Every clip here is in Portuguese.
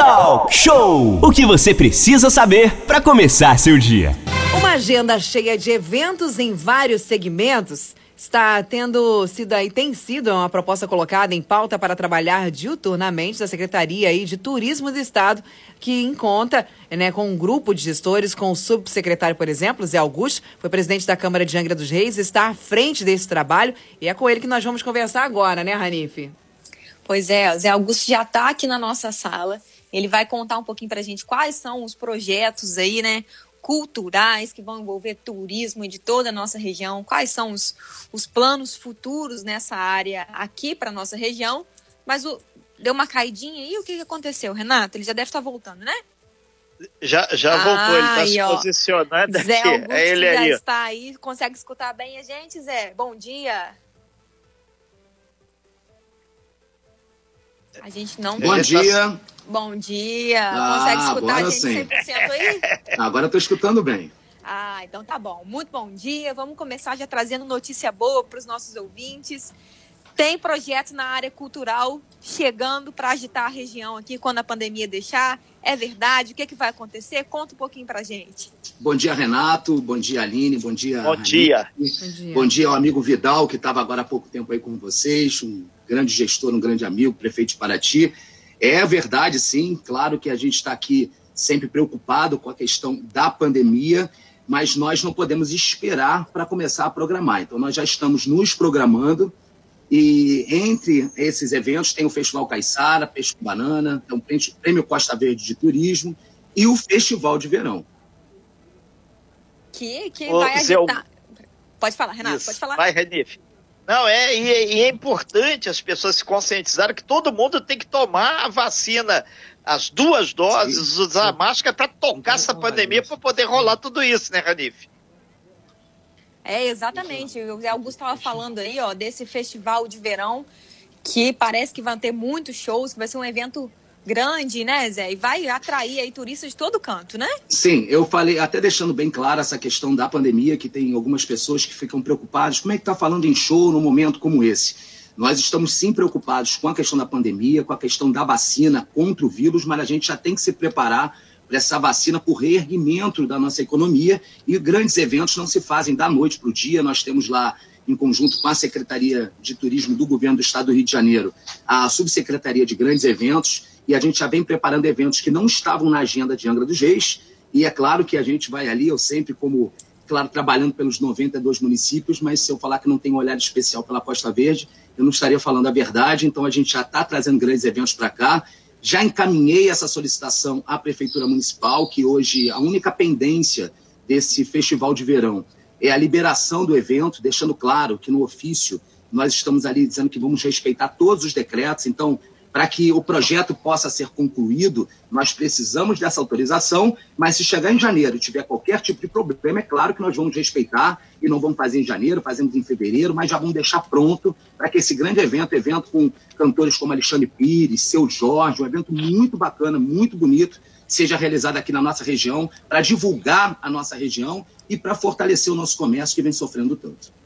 Talk Show! O que você precisa saber para começar seu dia. Uma agenda cheia de eventos em vários segmentos está tendo sido aí, tem sido uma proposta colocada em pauta para trabalhar diuturnamente da Secretaria aí de Turismo do Estado, que em conta né, com um grupo de gestores, com o subsecretário, por exemplo, Zé Augusto, foi presidente da Câmara de Angra dos Reis, está à frente desse trabalho e é com ele que nós vamos conversar agora, né, Ranife? Pois é, o Zé Augusto já está aqui na nossa sala. Ele vai contar um pouquinho para a gente quais são os projetos aí, né? culturais que vão envolver turismo de toda a nossa região, quais são os, os planos futuros nessa área aqui para nossa região. Mas o, deu uma caidinha aí, o que, aconteceu, Renato? Ele já deve estar tá voltando, né? Já, já ah, voltou, ele está se posicionando Zé aqui. Augusto é ele já aí. está aí, consegue escutar bem a gente, Zé? Bom dia. A gente não... Bom dia. Bom dia. Ah, Consegue escutar a gente sim. 100% aí? Agora eu tô escutando bem. Ah, então tá bom. Muito bom dia. Vamos começar já trazendo notícia boa para os nossos ouvintes. Tem projetos na área cultural chegando para agitar a região aqui quando a pandemia deixar. É verdade? O que, é que vai acontecer? Conta um pouquinho para gente. Bom dia, Renato. Bom dia, Aline. Bom dia. Bom dia. Bom dia. Bom dia ao amigo Vidal, que estava agora há pouco tempo aí com vocês. Um grande gestor, um grande amigo, prefeito de Paraty. É verdade, sim, claro que a gente está aqui sempre preocupado com a questão da pandemia, mas nós não podemos esperar para começar a programar. Então, nós já estamos nos programando e entre esses eventos tem o Festival Caiçara, Peixe com Banana, tem o Prêmio Costa Verde de Turismo e o Festival de Verão. Que, que vai agitar... Pode falar, Renato, Isso. pode falar. Vai, Renife. Não, é, e, e, é importante as pessoas se conscientizarem que todo mundo tem que tomar a vacina, as duas doses, sim, usar sim. máscara para tocar essa pandemia, para poder rolar tudo isso, né, Ranif? É, exatamente. O Augusto estava falando aí, ó, desse festival de verão que parece que vai ter muitos shows, que vai ser um evento grande, né, Zé? E vai atrair aí turistas de todo canto, né? Sim, eu falei, até deixando bem clara essa questão da pandemia, que tem algumas pessoas que ficam preocupadas. Como é que está falando em show num momento como esse? Nós estamos sim preocupados com a questão da pandemia, com a questão da vacina contra o vírus, mas a gente já tem que se preparar para essa vacina por reerguimento da nossa economia e grandes eventos não se fazem da noite para o dia. Nós temos lá em conjunto com a Secretaria de Turismo do Governo do Estado do Rio de Janeiro, a Subsecretaria de Grandes Eventos, e a gente já vem preparando eventos que não estavam na agenda de Angra dos Reis, e é claro que a gente vai ali, eu sempre como, claro, trabalhando pelos 92 municípios, mas se eu falar que não tem um olhar especial pela Costa Verde, eu não estaria falando a verdade, então a gente já está trazendo grandes eventos para cá, já encaminhei essa solicitação à Prefeitura Municipal, que hoje a única pendência desse festival de verão. É a liberação do evento, deixando claro que no ofício nós estamos ali dizendo que vamos respeitar todos os decretos, então para que o projeto possa ser concluído, nós precisamos dessa autorização, mas se chegar em janeiro e tiver qualquer tipo de problema, é claro que nós vamos respeitar e não vamos fazer em janeiro, fazemos em fevereiro, mas já vamos deixar pronto para que esse grande evento, evento com cantores como Alexandre Pires, Seu Jorge, um evento muito bacana, muito bonito, seja realizado aqui na nossa região, para divulgar a nossa região e para fortalecer o nosso comércio que vem sofrendo tanto.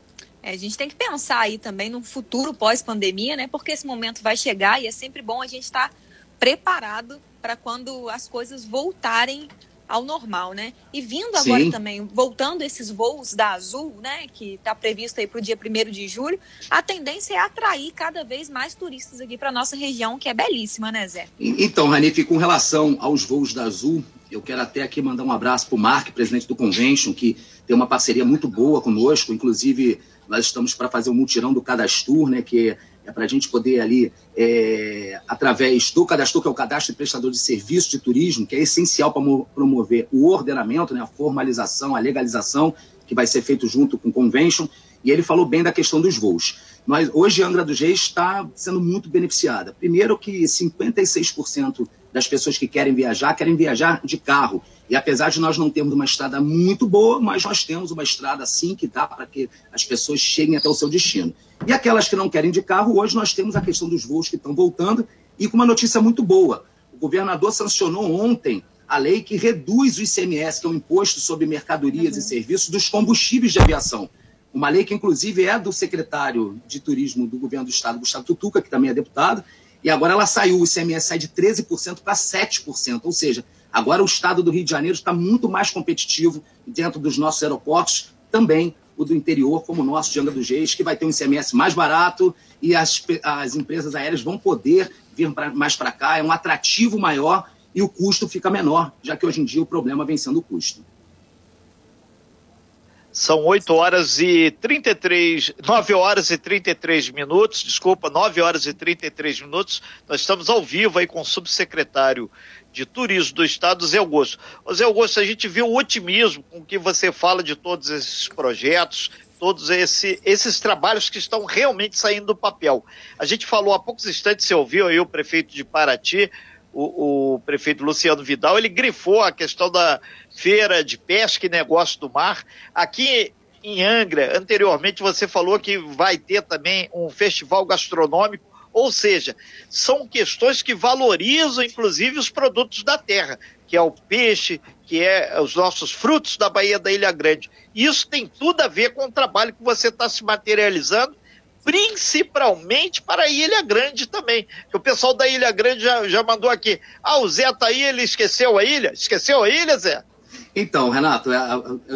É, a gente tem que pensar aí também no futuro pós-pandemia, né? Porque esse momento vai chegar e é sempre bom a gente estar tá preparado para quando as coisas voltarem ao normal, né? E vindo agora Sim. também, voltando esses voos da Azul, né, que está previsto aí para o dia 1 de julho, a tendência é atrair cada vez mais turistas aqui para nossa região, que é belíssima, né, Zé? Então, Ranif, com relação aos voos da Azul, eu quero até aqui mandar um abraço para o Mark, presidente do Convention, que tem uma parceria muito boa conosco, inclusive nós estamos para fazer o um multirão do Cadastur, né, que é para a gente poder ali, é, através do Cadastur, que é o cadastro de prestador de serviço de turismo, que é essencial para promover o ordenamento, né, a formalização, a legalização, que vai ser feito junto com o Convention, e ele falou bem da questão dos voos. Mas hoje a Angra dos Reis está sendo muito beneficiada. Primeiro que 56% das pessoas que querem viajar querem viajar de carro. E apesar de nós não termos uma estrada muito boa, mas nós temos uma estrada sim que dá para que as pessoas cheguem até o seu destino. E aquelas que não querem de carro, hoje nós temos a questão dos voos que estão voltando e com uma notícia muito boa. O governador sancionou ontem a lei que reduz o ICMS, que é o imposto sobre mercadorias uhum. e serviços dos combustíveis de aviação. Uma lei que, inclusive, é do secretário de turismo do governo do estado, Gustavo Tutuca, que também é deputado, e agora ela saiu, o ICMS sai de 13% para 7%, ou seja, agora o estado do Rio de Janeiro está muito mais competitivo dentro dos nossos aeroportos, também o do interior, como o nosso de Angra dos Reis, que vai ter um ICMS mais barato e as, as empresas aéreas vão poder vir pra, mais para cá, é um atrativo maior e o custo fica menor, já que hoje em dia o problema vem sendo o custo. São 8 horas e 33, 9 horas e 33 minutos, desculpa, 9 horas e 33 minutos. Nós estamos ao vivo aí com o subsecretário de Turismo do Estado, Zé Augusto. Ô Zé Augusto, a gente viu o otimismo com que você fala de todos esses projetos, todos esse, esses trabalhos que estão realmente saindo do papel. A gente falou há poucos instantes, você ouviu aí o prefeito de Paraty, o, o, prefeito Luciano Vidal, ele grifou a questão da feira de pesca e negócio do mar. Aqui em Angra, anteriormente você falou que vai ter também um festival gastronômico, ou seja, são questões que valorizam inclusive os produtos da terra, que é o peixe, que é os nossos frutos da Baía da Ilha Grande. Isso tem tudo a ver com o trabalho que você está se materializando principalmente para a Ilha Grande também. Que o pessoal da Ilha Grande já, já mandou aqui. Ah, o Zé tá aí, ele esqueceu a ilha? Esqueceu a ilha, Zé? Então, Renato, é,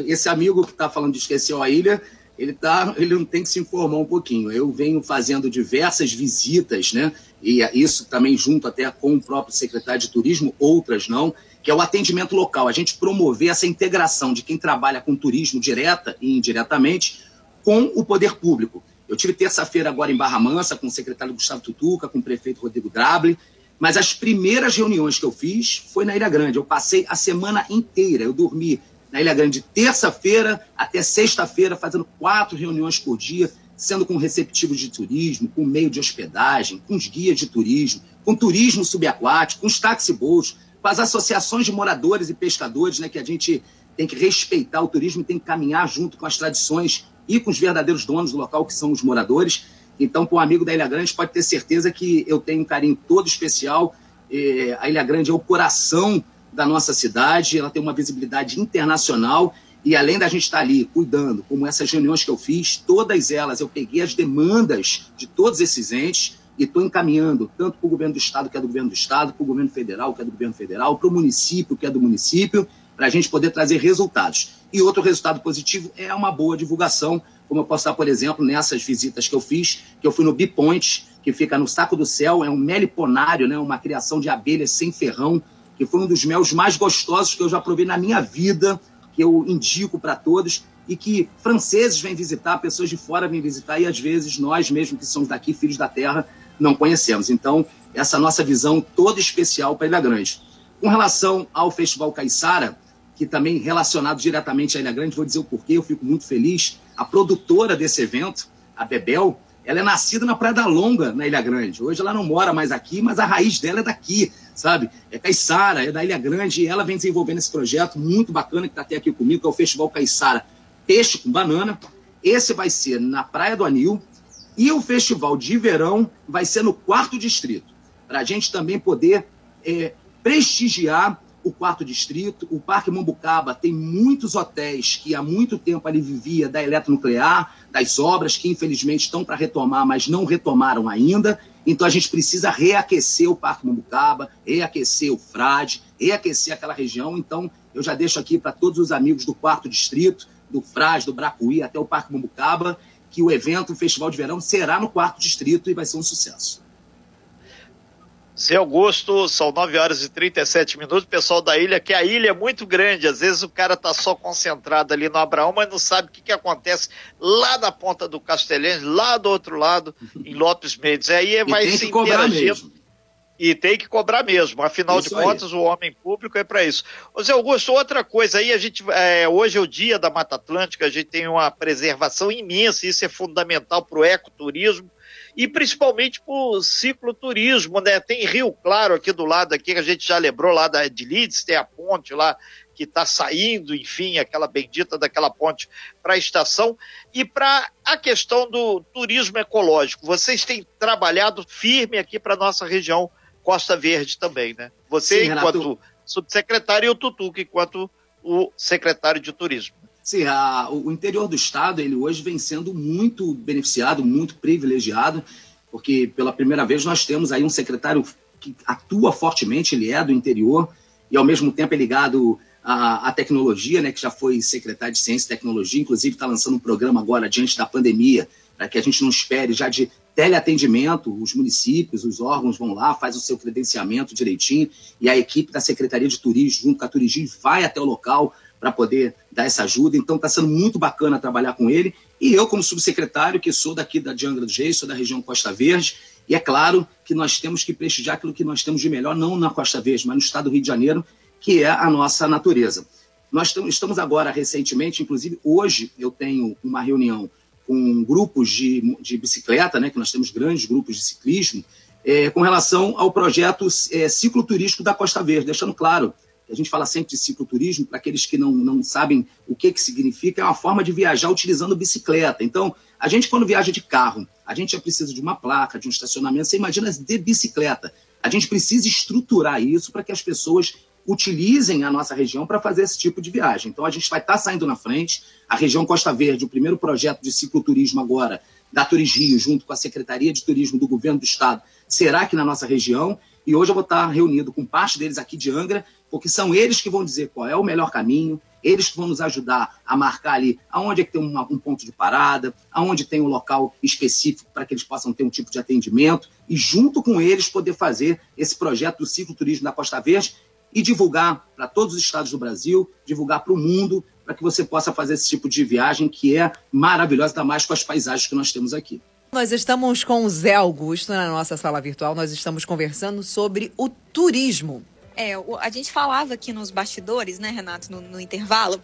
esse amigo que está falando de esqueceu a ilha, ele, tá, ele não tem que se informar um pouquinho. Eu venho fazendo diversas visitas, né? E isso também junto até com o próprio secretário de turismo, outras não, que é o atendimento local. A gente promover essa integração de quem trabalha com turismo direta e indiretamente com o poder público. Eu tive terça-feira agora em Barra Mansa com o secretário Gustavo Tutuca, com o prefeito Rodrigo Drable, mas as primeiras reuniões que eu fiz foi na Ilha Grande. Eu passei a semana inteira, eu dormi na Ilha Grande terça-feira até sexta-feira, fazendo quatro reuniões por dia, sendo com receptivos de turismo, com meio de hospedagem, com os guias de turismo, com turismo subaquático, com os taxibôs, com as associações de moradores e pescadores, né, que a gente tem que respeitar o turismo e tem que caminhar junto com as tradições e com os verdadeiros donos do local, que são os moradores. Então, com o amigo da Ilha Grande, pode ter certeza que eu tenho um carinho todo especial. É, a Ilha Grande é o coração da nossa cidade, ela tem uma visibilidade internacional. E além da gente estar ali cuidando, como essas reuniões que eu fiz, todas elas eu peguei as demandas de todos esses entes e estou encaminhando tanto para o governo do Estado, que é do governo do Estado, para o governo federal, que é do governo federal, para o município, que é do município, para a gente poder trazer resultados. E outro resultado positivo é uma boa divulgação, como eu posso estar, por exemplo, nessas visitas que eu fiz, que eu fui no Bipoint, que fica no Saco do Céu, é um meliponário, né, uma criação de abelhas sem ferrão, que foi um dos melos mais gostosos que eu já provei na minha vida, que eu indico para todos, e que franceses vêm visitar, pessoas de fora vêm visitar, e às vezes nós mesmo que somos daqui, filhos da terra, não conhecemos. Então, essa nossa visão toda especial para Ilha Grande. Com relação ao Festival Caiçara, que também relacionado diretamente à Ilha Grande, vou dizer o porquê, eu fico muito feliz. A produtora desse evento, a Bebel, ela é nascida na Praia da Longa, na Ilha Grande. Hoje ela não mora mais aqui, mas a raiz dela é daqui, sabe? É Caiçara, é da Ilha Grande, e ela vem desenvolvendo esse projeto muito bacana que está até aqui comigo, que é o Festival Caiçara Peixe com Banana. Esse vai ser na Praia do Anil, e o festival de verão vai ser no quarto distrito, para a gente também poder é, prestigiar o quarto distrito. O Parque Mambucaba tem muitos hotéis que há muito tempo ali vivia da eletronuclear, das obras que infelizmente estão para retomar, mas não retomaram ainda. Então a gente precisa reaquecer o Parque Mambucaba, reaquecer o Frade, reaquecer aquela região. Então eu já deixo aqui para todos os amigos do quarto distrito, do Frade, do Bracuí até o Parque Mambucaba, que o evento, o Festival de Verão, será no quarto distrito e vai ser um sucesso. Zé Augusto, são 9 horas e 37 minutos. Pessoal da ilha, que a ilha é muito grande. Às vezes o cara tá só concentrado ali no Abraão, mas não sabe o que, que acontece lá na ponta do Castelhães, lá do outro lado, em Lopes Mendes. Aí e vai se interagindo. E tem que cobrar mesmo. Afinal isso de contas, aí. o homem público é para isso. Ô Zé Augusto, outra coisa aí, a gente, é, hoje é o dia da Mata Atlântica, a gente tem uma preservação imensa, isso é fundamental para o ecoturismo e principalmente para o cicloturismo, né? Tem Rio Claro aqui do lado aqui, que a gente já lembrou lá da, de Leeds, tem a ponte lá que está saindo, enfim, aquela bendita daquela ponte para a estação. E para a questão do turismo ecológico, vocês têm trabalhado firme aqui para nossa região Costa Verde também, né? Você, Sim, enquanto subsecretário, e o Tutuca, enquanto o secretário de turismo. Sim, a, o interior do estado ele hoje vem sendo muito beneficiado, muito privilegiado porque pela primeira vez nós temos aí um secretário que atua fortemente, ele é do interior, e ao mesmo tempo é ligado à, à tecnologia, né, que já foi secretário de Ciência e Tecnologia, inclusive está lançando um programa agora diante da pandemia, para que a gente não espere já de teleatendimento, os municípios, os órgãos vão lá, faz o seu credenciamento direitinho, e a equipe da Secretaria de Turismo, junto com a Turigi, vai até o local para poder dar essa ajuda. Então está sendo muito bacana trabalhar com ele. E eu, como subsecretário, que sou daqui da de Angra dos Reis, sou da região Costa Verde, e é claro que nós temos que prestigiar aquilo que nós temos de melhor, não na Costa Verde, mas no estado do Rio de Janeiro, que é a nossa natureza. Nós estamos agora, recentemente, inclusive hoje, eu tenho uma reunião com grupos de, de bicicleta, né, que nós temos grandes grupos de ciclismo, é, com relação ao projeto é, cicloturístico da Costa Verde, deixando claro que a gente fala sempre de cicloturismo, para aqueles que não, não sabem o que, que significa, é uma forma de viajar utilizando bicicleta. Então, a gente, quando viaja de carro, a gente já precisa de uma placa, de um estacionamento, você imagina de bicicleta. A gente precisa estruturar isso para que as pessoas utilizem a nossa região para fazer esse tipo de viagem. Então, a gente vai estar tá saindo na frente. A região Costa Verde, o primeiro projeto de cicloturismo agora, da Turigio, junto com a Secretaria de Turismo do Governo do Estado, será aqui na nossa região. E hoje eu vou estar tá reunido com parte deles aqui de Angra, porque são eles que vão dizer qual é o melhor caminho, eles que vão nos ajudar a marcar ali aonde é que tem uma, um ponto de parada, aonde tem um local específico para que eles possam ter um tipo de atendimento, e junto com eles poder fazer esse projeto do cicloturismo da Costa Verde, e divulgar para todos os estados do Brasil, divulgar para o mundo, para que você possa fazer esse tipo de viagem que é maravilhosa, ainda mais com as paisagens que nós temos aqui. Nós estamos com o Zé Augusto na nossa sala virtual, nós estamos conversando sobre o turismo. É, a gente falava aqui nos bastidores, né, Renato, no, no intervalo,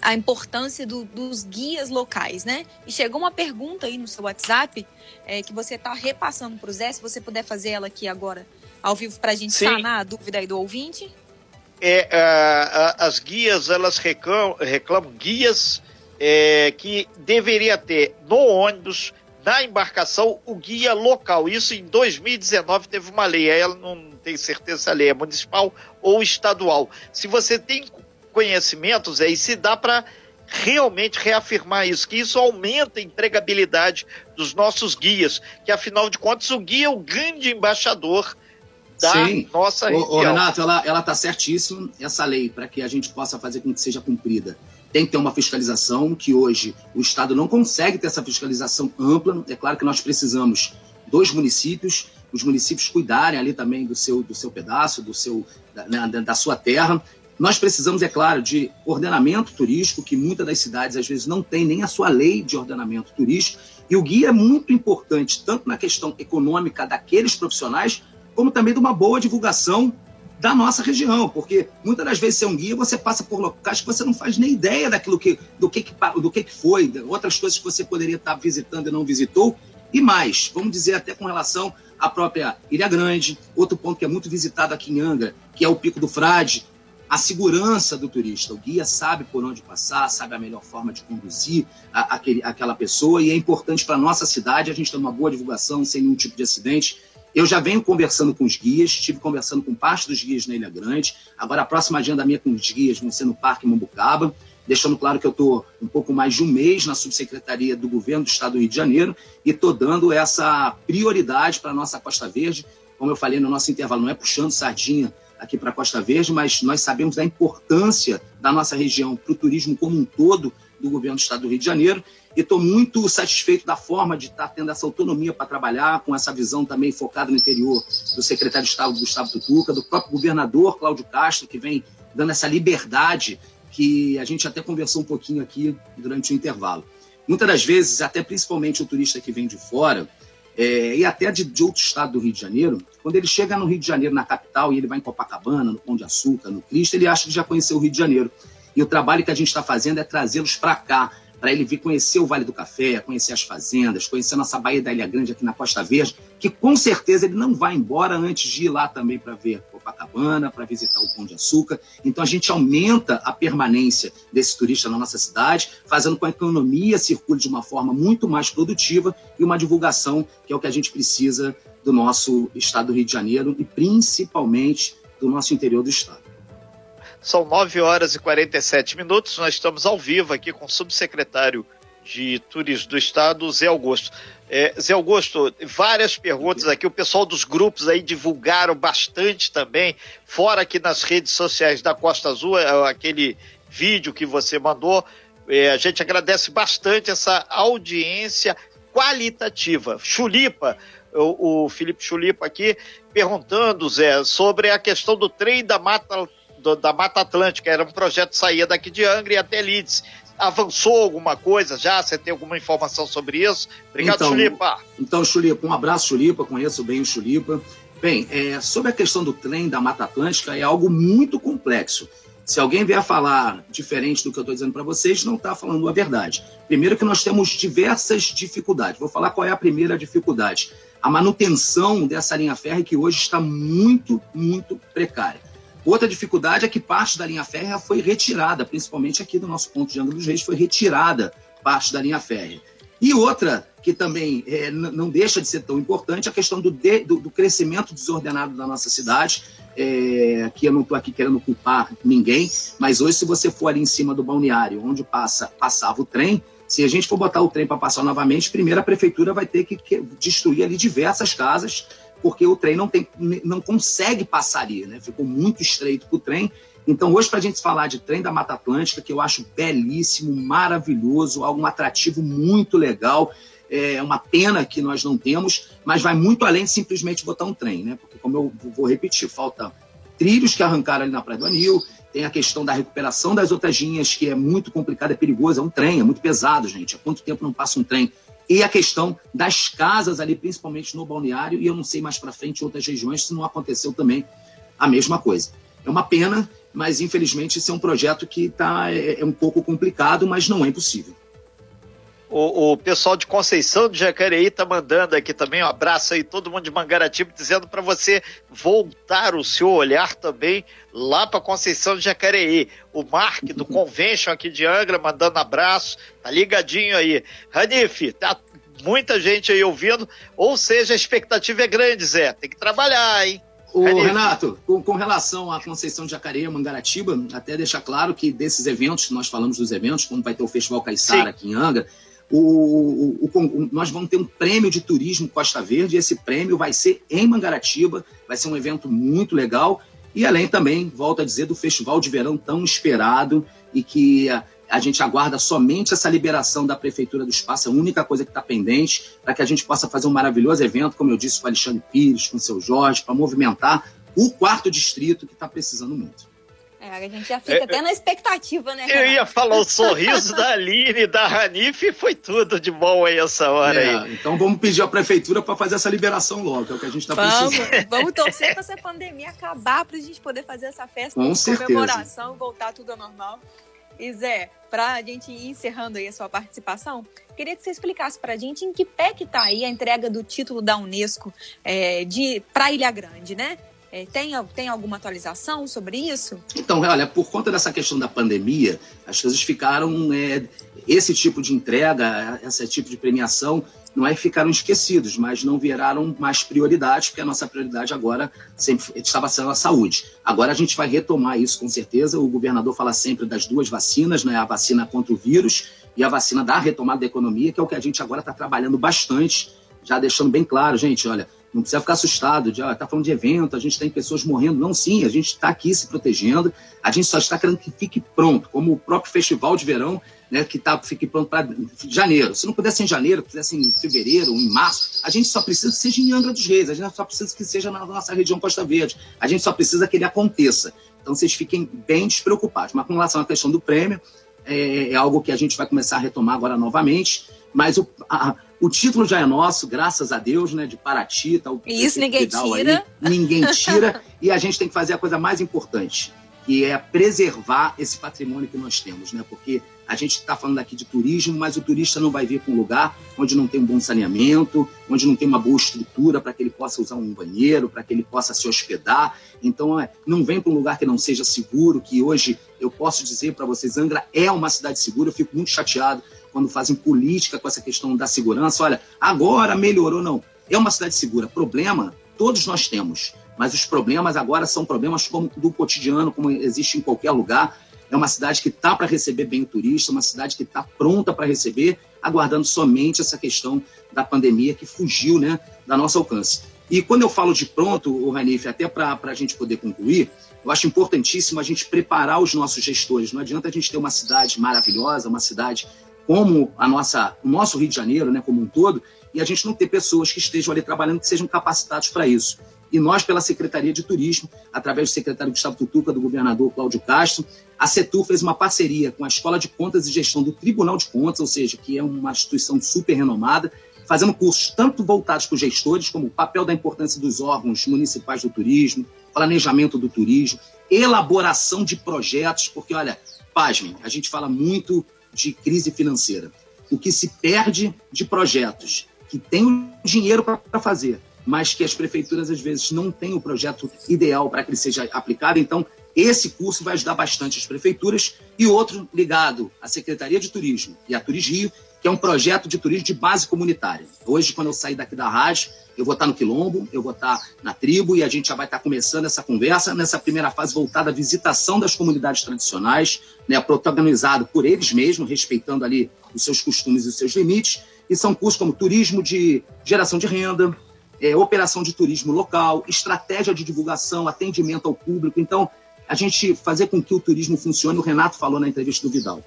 a importância do, dos guias locais, né? E chegou uma pergunta aí no seu WhatsApp é, que você está repassando para o Zé, se você puder fazer ela aqui agora ao vivo para a gente Sim. sanar a dúvida aí do ouvinte? É, as guias, elas reclamam, reclamam guias é, que deveria ter no ônibus, na embarcação, o guia local. Isso em 2019 teve uma lei, ela não tem certeza se a lei é municipal ou estadual. Se você tem conhecimentos aí, se dá para realmente reafirmar isso, que isso aumenta a empregabilidade dos nossos guias, que afinal de contas o guia é o grande embaixador da Sim. nossa região. Ô, Renato, ela está certíssima. Essa lei, para que a gente possa fazer com que seja cumprida, tem que ter uma fiscalização, que hoje o Estado não consegue ter essa fiscalização ampla. É claro que nós precisamos dos municípios, os municípios cuidarem ali também do seu, do seu pedaço, do seu, da, né, da sua terra. Nós precisamos, é claro, de ordenamento turístico, que muitas das cidades às vezes não tem nem a sua lei de ordenamento turístico. E o guia é muito importante, tanto na questão econômica daqueles profissionais, como também de uma boa divulgação da nossa região, porque muitas das vezes você é um guia, você passa por locais que você não faz nem ideia daquilo que do que, que do que, que foi, outras coisas que você poderia estar visitando e não visitou, e mais, vamos dizer até com relação à própria Ilha Grande, outro ponto que é muito visitado aqui em Angra, que é o Pico do Frade, a segurança do turista. O guia sabe por onde passar, sabe a melhor forma de conduzir a, aquele, aquela pessoa, e é importante para a nossa cidade a gente ter uma boa divulgação, sem nenhum tipo de acidente, eu já venho conversando com os guias, estive conversando com parte dos guias na Ilha Grande. Agora, a próxima agenda minha com os guias vai ser no Parque Mambucaba, deixando claro que eu estou um pouco mais de um mês na subsecretaria do governo do Estado do Rio de Janeiro e estou dando essa prioridade para a nossa Costa Verde. Como eu falei no nosso intervalo, não é puxando sardinha aqui para a Costa Verde, mas nós sabemos da importância da nossa região para o turismo como um todo do governo do Estado do Rio de Janeiro e estou muito satisfeito da forma de estar tá tendo essa autonomia para trabalhar, com essa visão também focada no interior do secretário de Estado Gustavo Tutuca, do próprio governador Cláudio Castro, que vem dando essa liberdade que a gente até conversou um pouquinho aqui durante o intervalo. Muitas das vezes, até principalmente o turista que vem de fora, é, e até de, de, outro estado do Rio de Janeiro, quando ele chega no Rio de Janeiro, na capital, e ele vai em Copacabana, no Pão de Açúcar, no Cristo, ele acha que já conheceu o Rio de Janeiro. E o trabalho que a gente está fazendo é trazê-los para cá, para ele vir conhecer o Vale do Café, conhecer as fazendas, conhecer nossa Baía da Ilha Grande aqui na Costa Verde, que com certeza ele não vai embora antes de ir lá também para ver Copacabana, para visitar o Pão de Açúcar. Então a gente aumenta a permanência desse turista na nossa cidade, fazendo com que a economia circule de uma forma muito mais produtiva e uma divulgação que é o que a gente precisa do nosso estado do Rio de Janeiro e principalmente do nosso interior do estado. São 9 horas e 47 minutos. Nós estamos ao vivo aqui com o subsecretário de Turismo do Estado, Zé Augusto. É, Zé Augusto, várias perguntas aqui. O pessoal dos grupos aí divulgaram bastante também, fora aqui nas redes sociais da Costa Azul, é, aquele vídeo que você mandou. É, a gente agradece bastante essa audiência qualitativa. Chulipa, o, o Felipe Chulipa aqui, perguntando, Zé, sobre a questão do trem da Mata, do, da Mata Atlântica. Era um projeto que saía daqui de Angra e até Leeds. Avançou alguma coisa já? Você tem alguma informação sobre isso? Obrigado, então, Chulipa. Então, Chulipa, um abraço, Chulipa. Conheço bem o Chulipa. Bem, é, sobre a questão do trem da Mata Atlântica, é algo muito complexo. Se alguém vier falar diferente do que eu estou dizendo para vocês, não está falando a verdade. Primeiro que nós temos diversas dificuldades. Vou falar qual é a primeira dificuldade. A manutenção dessa linha férrea que hoje está muito, muito precária. Outra dificuldade é que parte da linha férrea foi retirada, principalmente aqui do nosso ponto de Angra dos Reis, foi retirada parte da linha férrea. E outra que também é, não deixa de ser tão importante, a questão do, de, do, do crescimento desordenado da nossa cidade, é, que eu não estou aqui querendo culpar ninguém, mas hoje se você for ali em cima do balneário, onde passa, passava o trem, se a gente for botar o trem para passar novamente, primeiro a prefeitura vai ter que destruir ali diversas casas, porque o trem não, tem, não consegue passar ali, né? Ficou muito estreito para o trem. Então, hoje, para a gente falar de trem da Mata Atlântica, que eu acho belíssimo, maravilhoso, algo atrativo muito legal, é uma pena que nós não temos, mas vai muito além de simplesmente botar um trem, né? Porque, como eu vou repetir, falta trilhos que arrancaram ali na Praia do Anil, tem a questão da recuperação das outras linhas, que é muito complicado, é perigoso, é um trem, é muito pesado, gente. Há quanto tempo não passa um trem? E a questão das casas ali, principalmente no balneário, e eu não sei mais para frente em outras regiões se não aconteceu também a mesma coisa. É uma pena, mas infelizmente esse é um projeto que tá, é, é um pouco complicado, mas não é impossível. O, o, pessoal de Conceição de Jacareí tá mandando aqui também um abraço aí, todo mundo de Mangaratiba, dizendo para você voltar o seu olhar também lá para Conceição de Jacareí. O Mark do Convention aqui de Angra mandando abraço, tá ligadinho aí. Ranif, tá muita gente aí ouvindo, ou seja, a expectativa é grande, Zé, tem que trabalhar, hein? O Renato, com, com, relação à Conceição de Jacareí, Mangaratiba, até deixar claro que desses eventos, nós falamos dos eventos, como vai ter o Festival Caiçara aqui em Angra, o, o, o, nós vamos ter um prêmio de turismo Costa Verde, e esse prêmio vai ser em Mangaratiba, vai ser um evento muito legal, e além também, volto a dizer, do festival de verão tão esperado e que a, a gente aguarda somente essa liberação da Prefeitura do Espaço, é a única coisa que está pendente, para que a gente possa fazer um maravilhoso evento, como eu disse, com o Alexandre Pires, com o seu Jorge, para movimentar o quarto distrito que está precisando muito. É, a gente já fica é, até na expectativa, né? Eu ia falar o sorriso da Aline, da Ranif, foi tudo de bom aí essa hora é, aí. Então vamos pedir à prefeitura para fazer essa liberação logo, que é o que a gente está precisando. Vamos torcer para essa pandemia acabar, para a gente poder fazer essa festa Com de certeza. comemoração, voltar tudo ao normal. E Zé, para a gente ir encerrando aí a sua participação, queria que você explicasse para a gente em que pé que está aí a entrega do título da Unesco é, de para Ilha Grande, né? É, tem, tem alguma atualização sobre isso? Então, olha, por conta dessa questão da pandemia, as coisas ficaram. É, esse tipo de entrega, esse tipo de premiação, não é que ficaram esquecidos, mas não viraram mais prioridade, porque a nossa prioridade agora sempre estava sendo a saúde. Agora a gente vai retomar isso com certeza. O governador fala sempre das duas vacinas, né? a vacina contra o vírus e a vacina da retomada da economia, que é o que a gente agora está trabalhando bastante, já deixando bem claro, gente, olha, não precisa ficar assustado de, ah, tá falando de evento, a gente tem pessoas morrendo. Não, sim, a gente está aqui se protegendo, a gente só está querendo que fique pronto, como o próprio festival de verão, né, que tá, fique pronto para janeiro. Se não pudesse em janeiro, pudesse em fevereiro, em março, a gente só precisa que seja em Angra dos Reis, a gente só precisa que seja na nossa região Costa Verde, a gente só precisa que ele aconteça. Então vocês fiquem bem despreocupados. Mas com relação à questão do prêmio, é, é algo que a gente vai começar a retomar agora novamente, mas o, a, o título já é nosso, graças a Deus, né? De Paraty. Tá, Isso ninguém tira. Aí, ninguém tira. e a gente tem que fazer a coisa mais importante, que é preservar esse patrimônio que nós temos, né? Porque a gente está falando aqui de turismo, mas o turista não vai vir para um lugar onde não tem um bom saneamento, onde não tem uma boa estrutura para que ele possa usar um banheiro, para que ele possa se hospedar. Então, é, não vem para um lugar que não seja seguro, que hoje eu posso dizer para vocês, Angra é uma cidade segura. Eu fico muito chateado quando fazem política com essa questão da segurança. Olha, agora melhorou, não. É uma cidade segura. Problema, todos nós temos. Mas os problemas agora são problemas como do cotidiano, como existe em qualquer lugar. é uma cidade que está para receber bem o turista, uma cidade que está pronta para receber, aguardando somente essa questão da pandemia que fugiu né, da nosso alcance. E quando eu falo de pronto, o Ranif, até para a gente poder concluir, eu acho importantíssimo a gente preparar os nossos gestores. Não adianta a gente ter uma cidade maravilhosa, uma cidade como a nossa, o nosso Rio de Janeiro, né, como um todo, e a gente não ter pessoas que estejam ali trabalhando que sejam capacitados para isso. E nós, pela Secretaria de Turismo, através do secretário Gustavo Tutuca, do governador Cláudio Castro, a CETUR fez uma parceria com a Escola de Contas e Gestão do Tribunal de Contas, ou seja, que é uma instituição super renomada, fazendo cursos tanto voltados para os gestores, como o papel da importância dos órgãos municipais do turismo, planejamento do turismo, elaboração de projetos, porque, olha, pasmem, a gente fala muito de crise financeira. O que se perde de projetos que tem o dinheiro para fazer, mas que as prefeituras às vezes não têm o projeto ideal para que ele seja aplicado. Então, esse curso vai ajudar bastante as prefeituras e outro ligado à Secretaria de Turismo e à Turismo, que é um projeto de turismo de base comunitária. Hoje, quando eu sair daqui da rádio, eu vou estar no Quilombo, eu vou estar na tribo e a gente já vai estar começando essa conversa nessa primeira fase voltada à visitação das comunidades tradicionais, né, protagonizado por eles mesmos, respeitando ali os seus costumes e os seus limites. E são cursos como turismo de geração de renda, é, operação de turismo local, estratégia de divulgação, atendimento ao público. Então, a gente fazer com que o turismo funcione, o Renato falou na entrevista do Vidal.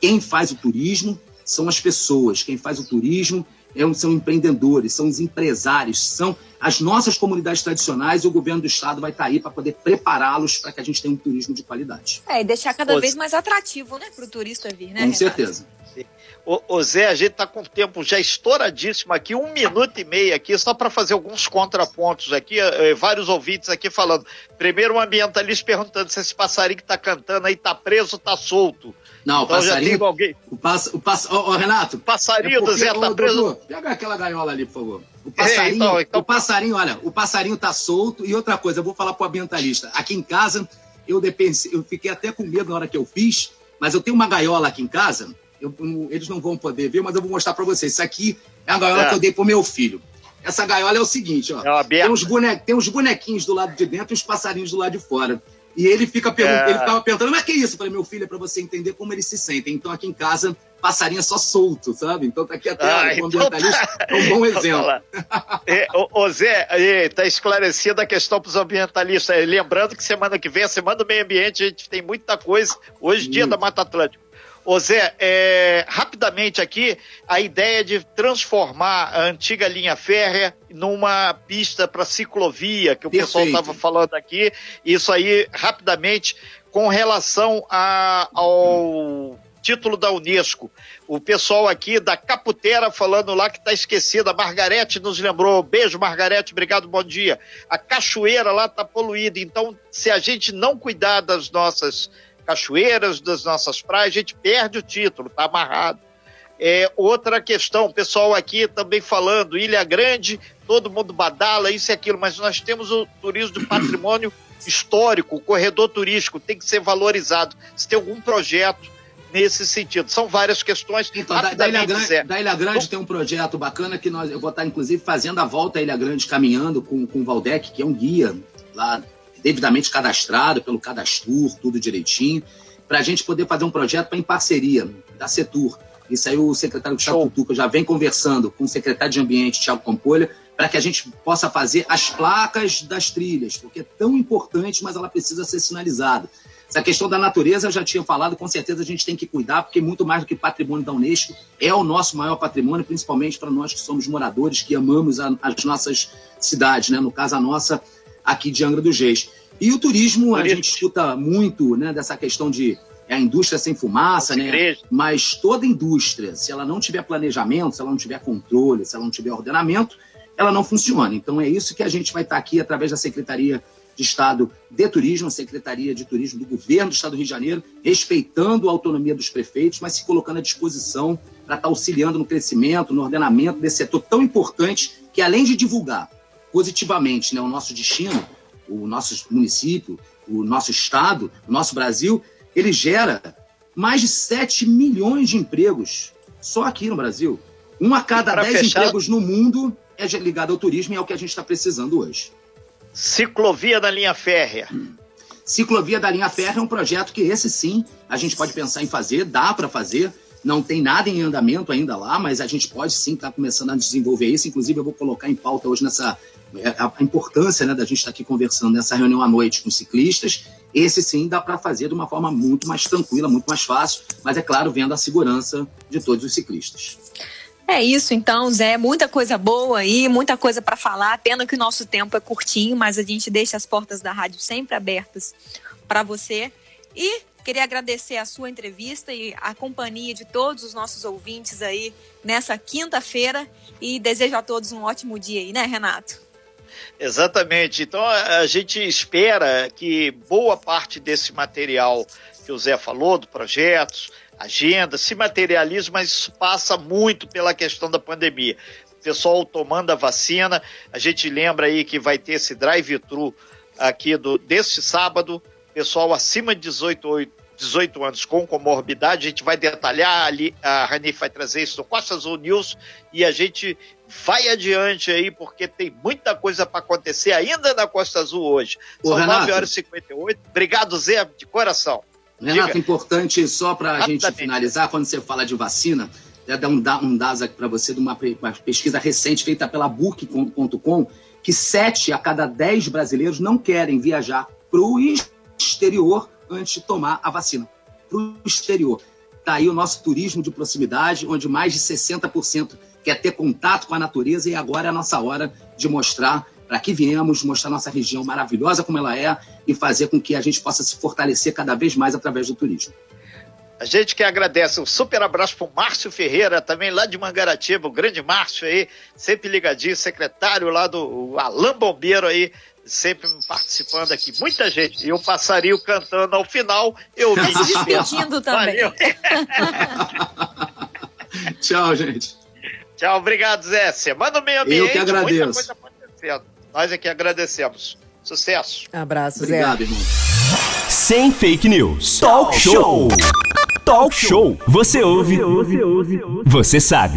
Quem faz o turismo são as pessoas, quem faz o turismo é são empreendedores, são os empresários, são as nossas comunidades tradicionais e o governo do estado vai estar aí para poder prepará-los para que a gente tenha um turismo de qualidade. É, e deixar cada vez mais atrativo, né, para o turista vir, né? Com Renato? certeza. Ô, ô, Zé, a gente está com o tempo já estouradíssimo aqui, um minuto e meio aqui, só para fazer alguns contrapontos aqui, eh, vários ouvintes aqui falando. Primeiro, um ambientalista perguntando se esse passarinho que está cantando aí está preso ou está solto. Não, então, o passarinho. Já alguém... O pass, o pass, oh, oh, Renato. O passarinho é do Zé está preso. pega aquela gaiola ali, por favor. O passarinho, é, então, então... o passarinho, olha, o passarinho tá solto. E outra coisa, eu vou falar pro ambientalista. Aqui em casa, eu, depensei, eu fiquei até com medo na hora que eu fiz, mas eu tenho uma gaiola aqui em casa eu, eles não vão poder ver, mas eu vou mostrar para vocês. Isso aqui é a gaiola é. que eu dei pro meu filho. Essa gaiola é o seguinte, ó. É tem uns bonequinhos do lado de dentro e os passarinhos do lado de fora. E ele fica perguntando, é... ele ficava perguntando, mas que isso? Eu falei, meu filho, é para você entender como eles se sentem. Então aqui em casa, passarinho é só solto, sabe? Então tá aqui até ah, então ambientalista, tá... é um bom exemplo. é, ô, Zé, está esclarecida a questão para os ambientalistas. Lembrando que semana que vem, a Semana do Meio Ambiente, a gente tem muita coisa. Hoje, dia da Mata Atlântica. Ô Zé, é, rapidamente aqui, a ideia de transformar a antiga linha férrea numa pista para ciclovia, que o Perfeito. pessoal estava falando aqui, isso aí, rapidamente, com relação a, ao título da Unesco. O pessoal aqui da Caputera falando lá que está esquecida. A Margarete nos lembrou. Beijo, Margarete. Obrigado, bom dia. A cachoeira lá está poluída. Então, se a gente não cuidar das nossas cachoeiras das nossas praias, a gente perde o título, está amarrado. É, outra questão, o pessoal aqui também falando, Ilha Grande, todo mundo badala, isso e aquilo, mas nós temos o turismo do patrimônio histórico, o corredor turístico tem que ser valorizado. Se tem algum projeto nesse sentido. São várias questões. Então, da, da, Ilha Grande, da, Ilha Grande, tem um projeto bacana que nós, eu vou estar, inclusive, fazendo a volta à Ilha Grande, caminhando com, com o Valdec, que é um guia lá devidamente cadastrado pelo Cadastur, tudo direitinho, para a gente poder fazer um projeto em parceria da Setur. Isso aí o secretário Gustavo Tuca já vem conversando com o secretário de Ambiente, Tiago Campolha, para que a gente possa fazer as placas das trilhas, porque é tão importante, mas ela precisa ser sinalizada. Essa questão da natureza eu já tinha falado, com certeza a gente tem que cuidar, porque muito mais do que patrimônio da Unesco, é o nosso maior patrimônio, principalmente para nós que somos moradores, que amamos a, as nossas cidades, né? no caso a nossa aqui de Angra dos Reis. E o turismo, a gente escuta muito né, dessa questão de é a indústria sem fumaça, né? Mas toda indústria, se ela não tiver planejamento, se ela não tiver controle, se ela não tiver ordenamento, ela não funciona. Então é isso que a gente vai estar aqui através da Secretaria de Estado de Turismo, a Secretaria de Turismo do Governo do Estado do Rio de Janeiro, respeitando a autonomia dos prefeitos, mas se colocando à disposição para estar auxiliando no crescimento, no ordenamento desse setor tão importante que além de divulgar positivamente né, o nosso destino, o nosso município, o nosso estado, o nosso Brasil, ele gera mais de 7 milhões de empregos só aqui no Brasil. Um a cada 10 fechar... empregos no mundo é ligado ao turismo e é o que a gente está precisando hoje. Ciclovia da linha férrea. Hum. Ciclovia da linha férrea é um projeto que esse sim a gente pode pensar em fazer, dá para fazer. Não tem nada em andamento ainda lá, mas a gente pode sim estar tá começando a desenvolver isso. Inclusive, eu vou colocar em pauta hoje nessa é, a, importância né, da gente estar tá aqui conversando nessa reunião à noite com ciclistas. Esse sim dá para fazer de uma forma muito mais tranquila, muito mais fácil, mas é claro, vendo a segurança de todos os ciclistas. É isso, então, Zé. Muita coisa boa aí, muita coisa para falar. Tendo que o nosso tempo é curtinho, mas a gente deixa as portas da rádio sempre abertas para você. E queria agradecer a sua entrevista e a companhia de todos os nossos ouvintes aí nessa quinta-feira. E desejo a todos um ótimo dia aí, né, Renato? Exatamente. Então a gente espera que boa parte desse material que o Zé falou, do projetos, agenda, se materializa, mas passa muito pela questão da pandemia. Pessoal tomando a vacina, a gente lembra aí que vai ter esse drive-thru aqui do, deste sábado, pessoal acima de 18, 18 anos com comorbidade, a gente vai detalhar ali, a Rani vai trazer isso no Costa Azul News e a gente vai adiante aí, porque tem muita coisa para acontecer ainda na Costa Azul hoje. São Ô, 9 horas e 58. Obrigado, Zé, de coração. Renato, Diga. importante só para a gente finalizar, quando você fala de vacina, já dar um, um dado aqui para você de uma, uma, pesquisa recente feita pela Book.com, que 7 a cada 10 brasileiros não querem viajar para o exterior antes de tomar a vacina. Para o exterior. Está aí o nosso turismo de proximidade, onde mais de 60% quer ter contato com a natureza e agora é a nossa hora de mostrar para que viemos mostrar nossa região maravilhosa como ela é e fazer com que a gente possa se fortalecer cada vez mais através do turismo. A gente que agradece. Um super abraço para o Márcio Ferreira, também lá de Mangaratiba, o grande Márcio aí, sempre ligadinho, secretário lá do Alain Bombeiro aí, sempre participando aqui. Muita gente. E o passarinho cantando ao final, eu me despedindo também. Tchau, gente. Tchau, obrigado, Zé. Semana do Meio Ambiente. Eu que agradeço. Nós aqui agradecemos. Sucesso. Abraço, Obrigado, Zé. irmão. Sem fake news. Talk show. Talk show. Você ouve. Você sabe.